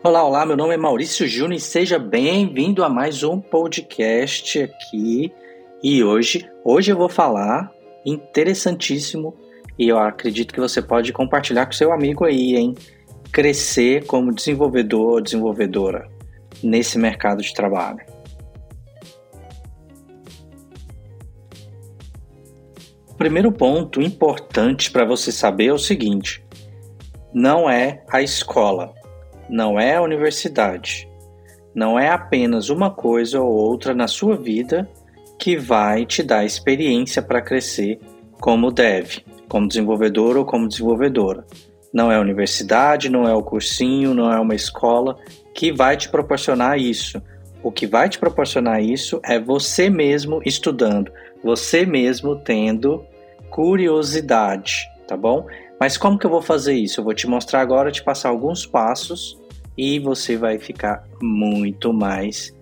Olá, olá, meu nome é Maurício Júnior e seja bem-vindo a mais um podcast aqui. E hoje, hoje eu vou falar interessantíssimo e eu acredito que você pode compartilhar com seu amigo aí, hein? Crescer como desenvolvedor ou desenvolvedora nesse mercado de trabalho. O primeiro ponto importante para você saber é o seguinte: não é a escola não é a universidade. Não é apenas uma coisa ou outra na sua vida que vai te dar experiência para crescer como deve, como desenvolvedor ou como desenvolvedora. Não é a universidade, não é o cursinho, não é uma escola que vai te proporcionar isso. O que vai te proporcionar isso é você mesmo estudando, você mesmo tendo curiosidade, tá bom? Mas como que eu vou fazer isso? Eu vou te mostrar agora, te passar alguns passos e você vai ficar muito mais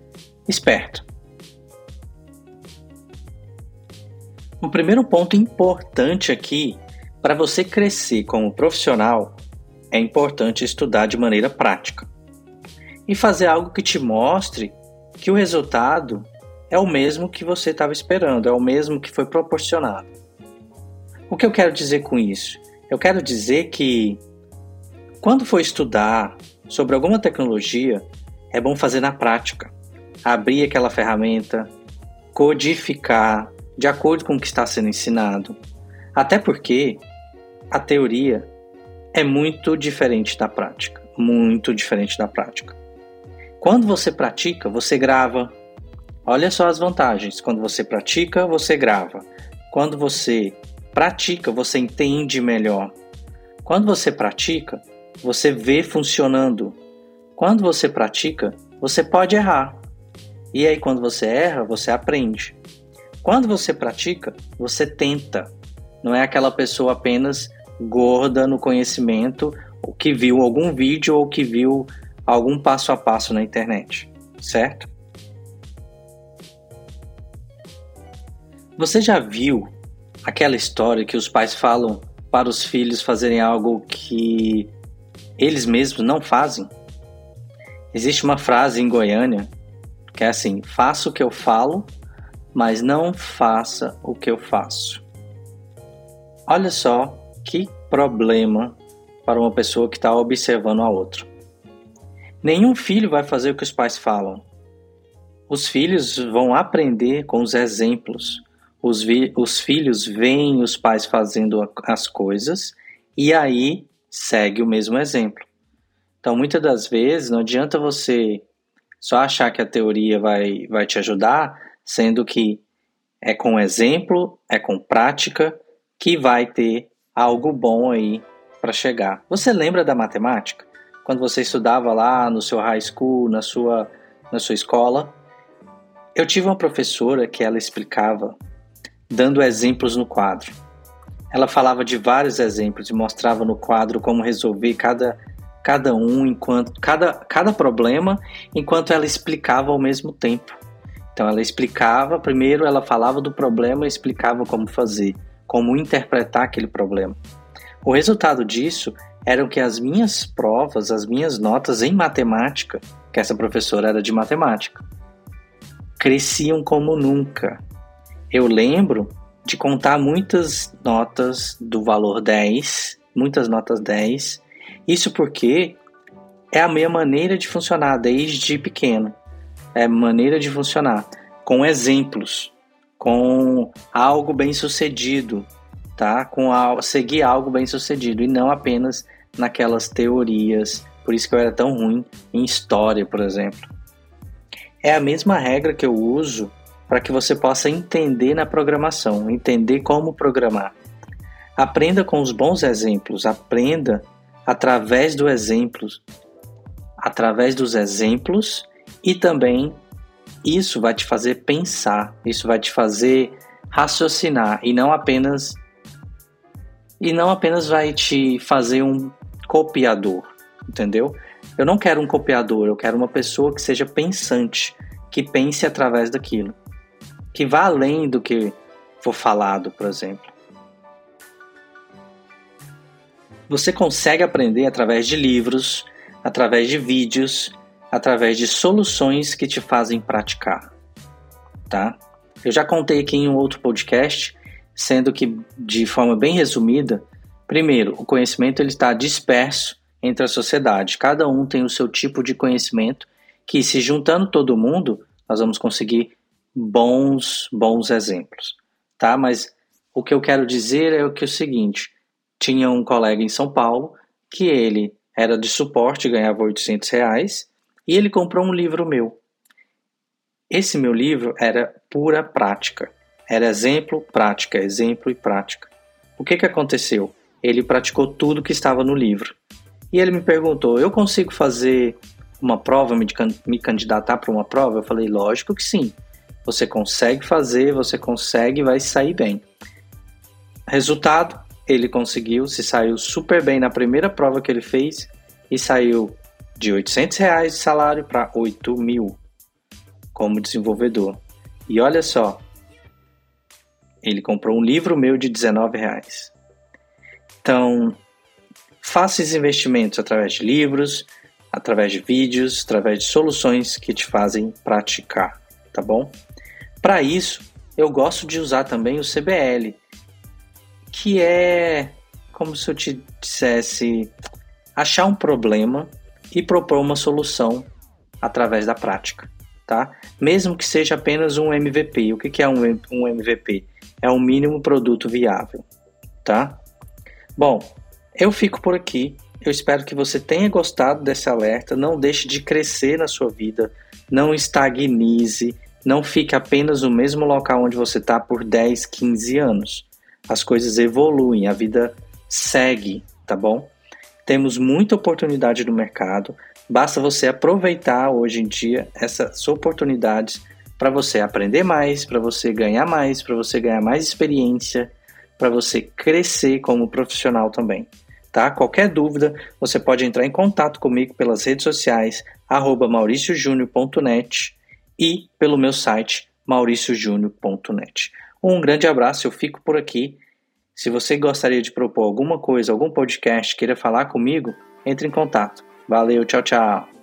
esperto. O primeiro ponto importante aqui para você crescer como profissional é importante estudar de maneira prática e fazer algo que te mostre que o resultado é o mesmo que você estava esperando, é o mesmo que foi proporcionado. O que eu quero dizer com isso? Eu quero dizer que quando for estudar sobre alguma tecnologia, é bom fazer na prática. Abrir aquela ferramenta, codificar de acordo com o que está sendo ensinado. Até porque a teoria é muito diferente da prática, muito diferente da prática. Quando você pratica, você grava. Olha só as vantagens. Quando você pratica, você grava. Quando você pratica, você entende melhor. Quando você pratica, você vê funcionando. Quando você pratica, você pode errar. E aí, quando você erra, você aprende. Quando você pratica, você tenta. Não é aquela pessoa apenas gorda no conhecimento, ou que viu algum vídeo ou que viu algum passo a passo na internet, certo? Você já viu aquela história que os pais falam para os filhos fazerem algo que eles mesmos não fazem. Existe uma frase em Goiânia que é assim: faça o que eu falo, mas não faça o que eu faço. Olha só que problema para uma pessoa que está observando a outra. Nenhum filho vai fazer o que os pais falam. Os filhos vão aprender com os exemplos. Os, os filhos veem os pais fazendo as coisas e aí segue o mesmo exemplo. Então, muitas das vezes, não adianta você só achar que a teoria vai, vai te ajudar, sendo que é com exemplo, é com prática que vai ter algo bom aí para chegar. Você lembra da matemática? Quando você estudava lá no seu high school, na sua, na sua escola? Eu tive uma professora que ela explicava dando exemplos no quadro. Ela falava de vários exemplos e mostrava no quadro como resolver cada, cada um, enquanto cada, cada problema, enquanto ela explicava ao mesmo tempo. Então ela explicava, primeiro ela falava do problema e explicava como fazer, como interpretar aquele problema. O resultado disso era que as minhas provas, as minhas notas em matemática, que essa professora era de matemática, cresciam como nunca. Eu lembro de contar muitas notas do valor 10, muitas notas 10. Isso porque é a minha maneira de funcionar desde pequeno. É a maneira de funcionar com exemplos, com algo bem sucedido, tá? Com a, seguir algo bem sucedido e não apenas naquelas teorias. Por isso que eu era tão ruim em história, por exemplo. É a mesma regra que eu uso para que você possa entender na programação, entender como programar. Aprenda com os bons exemplos, aprenda através do exemplos, através dos exemplos e também isso vai te fazer pensar, isso vai te fazer raciocinar e não apenas e não apenas vai te fazer um copiador, entendeu? Eu não quero um copiador, eu quero uma pessoa que seja pensante, que pense através daquilo que vá além do que for falado, por exemplo. Você consegue aprender através de livros, através de vídeos, através de soluções que te fazem praticar, tá? Eu já contei aqui em um outro podcast, sendo que de forma bem resumida, primeiro, o conhecimento ele está disperso entre a sociedade. Cada um tem o seu tipo de conhecimento que se juntando todo mundo, nós vamos conseguir bons bons exemplos, tá? Mas o que eu quero dizer é o que é o seguinte, tinha um colega em São Paulo que ele era de suporte, ganhava 800 reais, e ele comprou um livro meu. Esse meu livro era pura prática. Era exemplo, prática, exemplo e prática. O que, que aconteceu? Ele praticou tudo que estava no livro. E ele me perguntou: eu consigo fazer uma prova, me, me candidatar para uma prova? Eu falei: lógico que sim. Você consegue fazer, você consegue, vai sair bem. Resultado: ele conseguiu, se saiu super bem na primeira prova que ele fez e saiu de 800 reais de salário para 8 mil como desenvolvedor. E olha só, ele comprou um livro meu de 19 reais. Então, faça esses investimentos através de livros, através de vídeos, através de soluções que te fazem praticar, tá bom? Para isso, eu gosto de usar também o CBL, que é como se eu te dissesse achar um problema e propor uma solução através da prática, tá? Mesmo que seja apenas um MVP. O que é um, um MVP? É o mínimo produto viável, tá? Bom, eu fico por aqui. Eu espero que você tenha gostado desse alerta. Não deixe de crescer na sua vida. Não estagnize. Não fique apenas no mesmo local onde você está por 10, 15 anos as coisas evoluem, a vida segue, tá bom? Temos muita oportunidade no mercado, basta você aproveitar hoje em dia essas oportunidades para você aprender mais, para você ganhar mais, para você ganhar mais experiência, para você crescer como profissional também. Tá? Qualquer dúvida, você pode entrar em contato comigo pelas redes sociais mauriciojúnior.net e pelo meu site mauriciojúnior.net. Um grande abraço, eu fico por aqui. Se você gostaria de propor alguma coisa, algum podcast, queira falar comigo, entre em contato. Valeu, tchau, tchau.